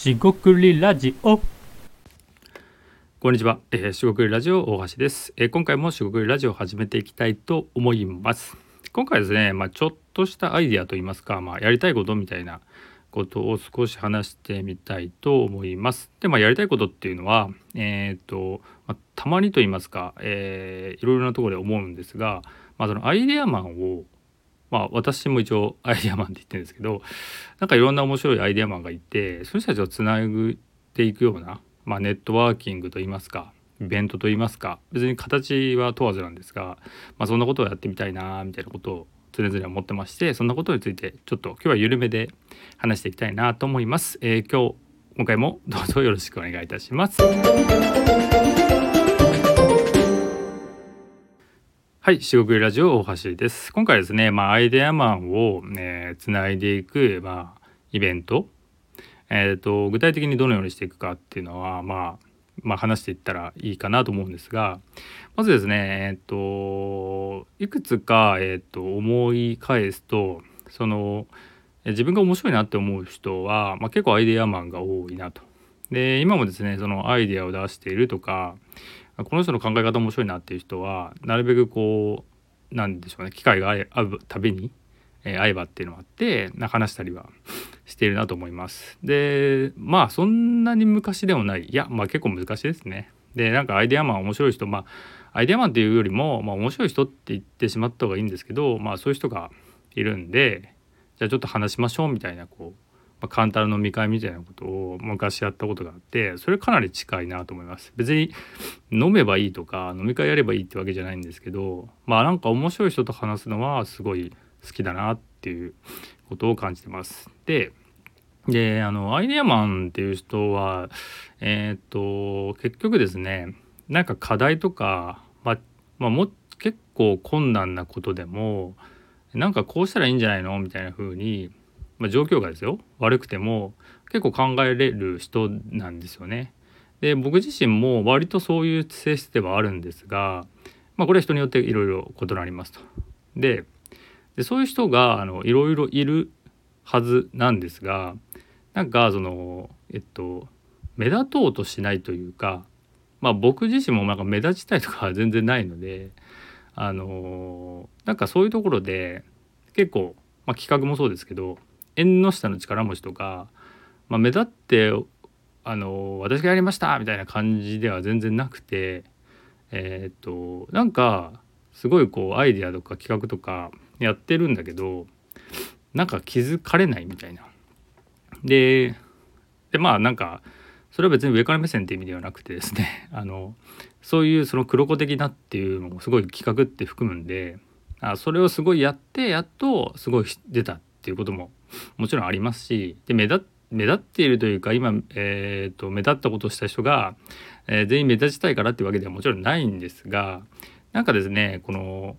しごくりラジオ。こんにちは、えー、しごくりラジオ大橋です、えー今回もしごくりラジオを始めていきたいと思います。今回ですねまあちょっとしたアイディアといいますかまあやりたいことみたいなことを少し話してみたいと思います。でまあやりたいことっていうのはえっ、と、まあ、たまにと言いますか、えーいろいろなところで思うんですがまあそのアイデアマンをまあ私も一応アイデアマンって言ってるんですけどなんかいろんな面白いアイデアマンがいてその人たちをつなぐっていくような、まあ、ネットワーキングといいますかイベントといいますか別に形は問わずなんですが、まあ、そんなことをやってみたいなみたいなことを常々思ってましてそんなことについてちょっと今日は緩めで話していきたいなと思います。えー今日今回もどうぞよろしくお願いいたします。はい、四国ラジオ大橋です。今回ですね、まあ、アイデアマンを、ね、つないでいく、まあ、イベント、えー、と具体的にどのようにしていくかっていうのは、まあ、まあ話していったらいいかなと思うんですがまずですね、えー、といくつか、えー、と思い返すとその自分が面白いなって思う人は、まあ、結構アイデアマンが多いなと。で今もですねそのアイデアを出しているとかこの人の考え方面白いなっていう人はなるべくこうなんでしょうね機会が合うたびに、えー会えばっていうのがあって話したりはしているなと思います。でまあそんなに昔でもないいやまあ結構難しいですね。でなんかアイデアマン面白い人まあアイデアマンっていうよりも、まあ、面白い人って言ってしまった方がいいんですけどまあそういう人がいるんでじゃあちょっと話しましょうみたいなこう、まあ、簡単な飲み会みたいなことを昔やったことがあってそれかなり近いなと思います。別に飲めばいいとか飲み会やればいいってわけじゃないんですけどまあなんか面白い人と話すのはすごい好きだなっていうことを感じてます。でであのアイデアマンっていう人はえーっと結局ですねなんか課題とか、まあ、まあも結構困難なことでもなんかこうしたらいいんじゃないのみたいな風に、まあ、状況がですよ悪くても結構考えれる人なんですよね。で僕自身も割とそういう性質ではあるんですが、まあ、これは人によっていろいろ異なりますと。でそういう人がいろいろいるはずなんですがなんかそのえっと目立とうとしないというかまあ僕自身もなんか目立ちたいとかは全然ないのであのなんかそういうところで結構、まあ、企画もそうですけど縁の下の力持ちとか、まあ、目立ってあの私がやりましたみたいな感じでは全然なくてえーっとなんかすごいこうアイデアとか企画とかやってるんだけどなんか気づかれないみたいな。ででまあなんかそれは別に上から目線って意味ではなくてですね あのそういうその黒子的なっていうのもすごい企画って含むんであそれをすごいやってやっとすごい出たっていうことももちろんありますしで目立目立っているというか今、えー、と目立ったことをした人が、えー全員目立ちたいからっていうわけではもちろんないんですがなんかですねこの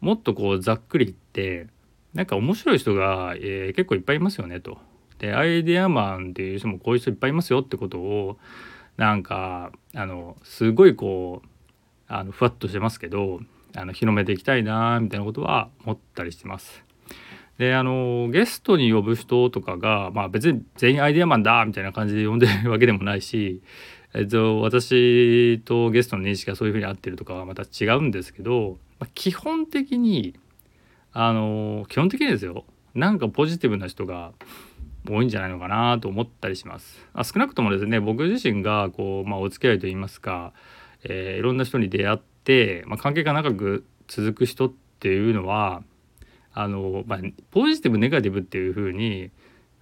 もっとこうざっくり言ってなんか面白い人が、えー結構いっぱいいますよねと。でアイデアマンっていう人もこういう人いっぱいいますよってことをなんかあのすごいこうあのふわっとしてますけどあの広めていきたいなみたいなことは思ったりしてます。であのゲストに呼ぶ人とかが、まあ、別に全員アイデアマンだみたいな感じで呼んでる わけでもないし、えっと、私とゲストの認識がそういうふうに合ってるとかはまた違うんですけど、まあ、基本的にあの基本的にですよなんかポジティブな人が多いんじゃないのかなと思ったりします。あ少なくともですね僕自身がこう、まあ、お付き合いといいますか、えーいろんな人に出会って、まあ、関係が長く続く人っていうのはあの、まあ、ポジティブネガティブっていう風に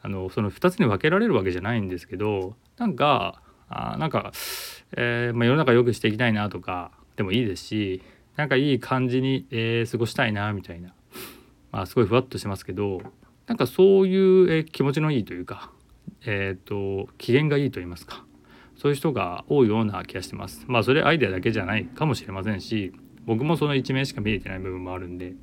あのその2つに分けられるわけじゃないんですけどなんかあなんか、えーまあ、世の中良くしていきたいなとかでもいいですしなんかいい感じに、えー過ごしたいなみたいな、まあ、すごいふわっとしますけどなんかそういう、えー気持ちのいいというか、えー、と機嫌がいいと言いますかそういう人が多いような気がしてます。まあそれアイデアだけじゃないかもしれませんし僕もその一面しか見えてない部分もあるんで、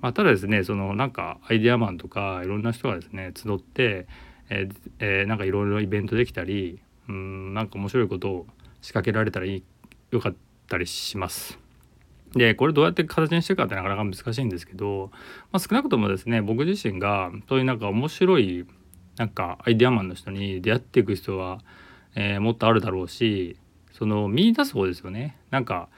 まあ、ただですねそのなんかアイデアマンとかいろんな人がですね集って、えーえーなんかいろいろイベントできたりうんなんか面白いことを仕掛けられたらいいよかったりします。でこれどうやって形にしていくかってなかなか難しいんですけど、まあ、少なくともですね僕自身がそういうなんか面白いなんかアイデアマンの人に出会っていく人は、えー、もっとあるだろうしその見出す方ですよねなんか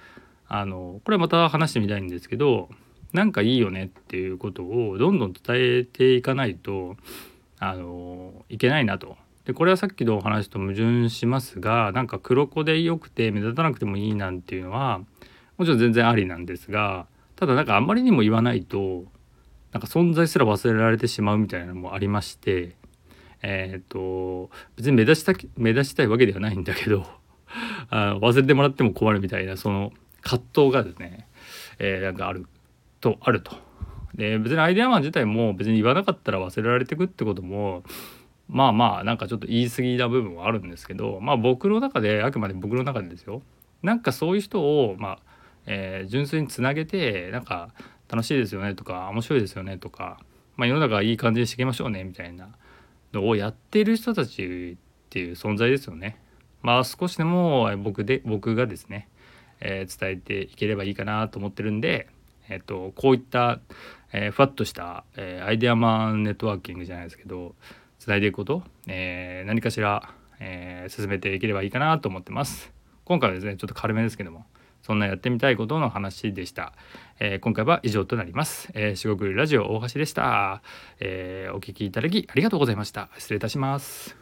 あのこれまた話してみたいんですけどなんかいいよねっていうことをどんどん伝えていかないとあのいけないなと。でこれはさっきのお話と矛盾しますがなんか黒子でよくて目立たなくてもいいなんていうのはもちろん全然ありなんですがただなんかあんまりにも言わないとなんか存在すら忘れられてしまうみたいなのもありましてえっ、ー、と別に目立ちた目立ちたいわけではないんだけど あ忘れてもらっても困るみたいなその葛藤がですね、えー、なんかあるとあると。で別にアイデアマン自体も別に言わなかったら忘れられてくってこともまあまあなんかちょっと言い過ぎな部分はあるんですけどまあ僕の中であくまで僕の中でですよなんかそういう人をまあ、えー、純粋につなげてなんか楽しいですよねとか面白いですよねとか、まあ、世の中いい感じにしていきましょうねみたいなのをやってる人たちっていう存在ですよね。まあ少しでも僕で僕がですね、えー、伝えていければいいかなと思ってるんで、えーと、こういった、えー、ふわっとした、えー、アイデアマンネットワーキングじゃないですけどつないでいくこと、えー、何かしら、え、進めていければいいかなと思ってます。今回はですねちょっと軽めですけどもそんなやってみたいことの話でした。え、今回は以上となります。えー、四国ラジオ大橋でした、え、お聞きいただきありがとうございました。失礼いたします。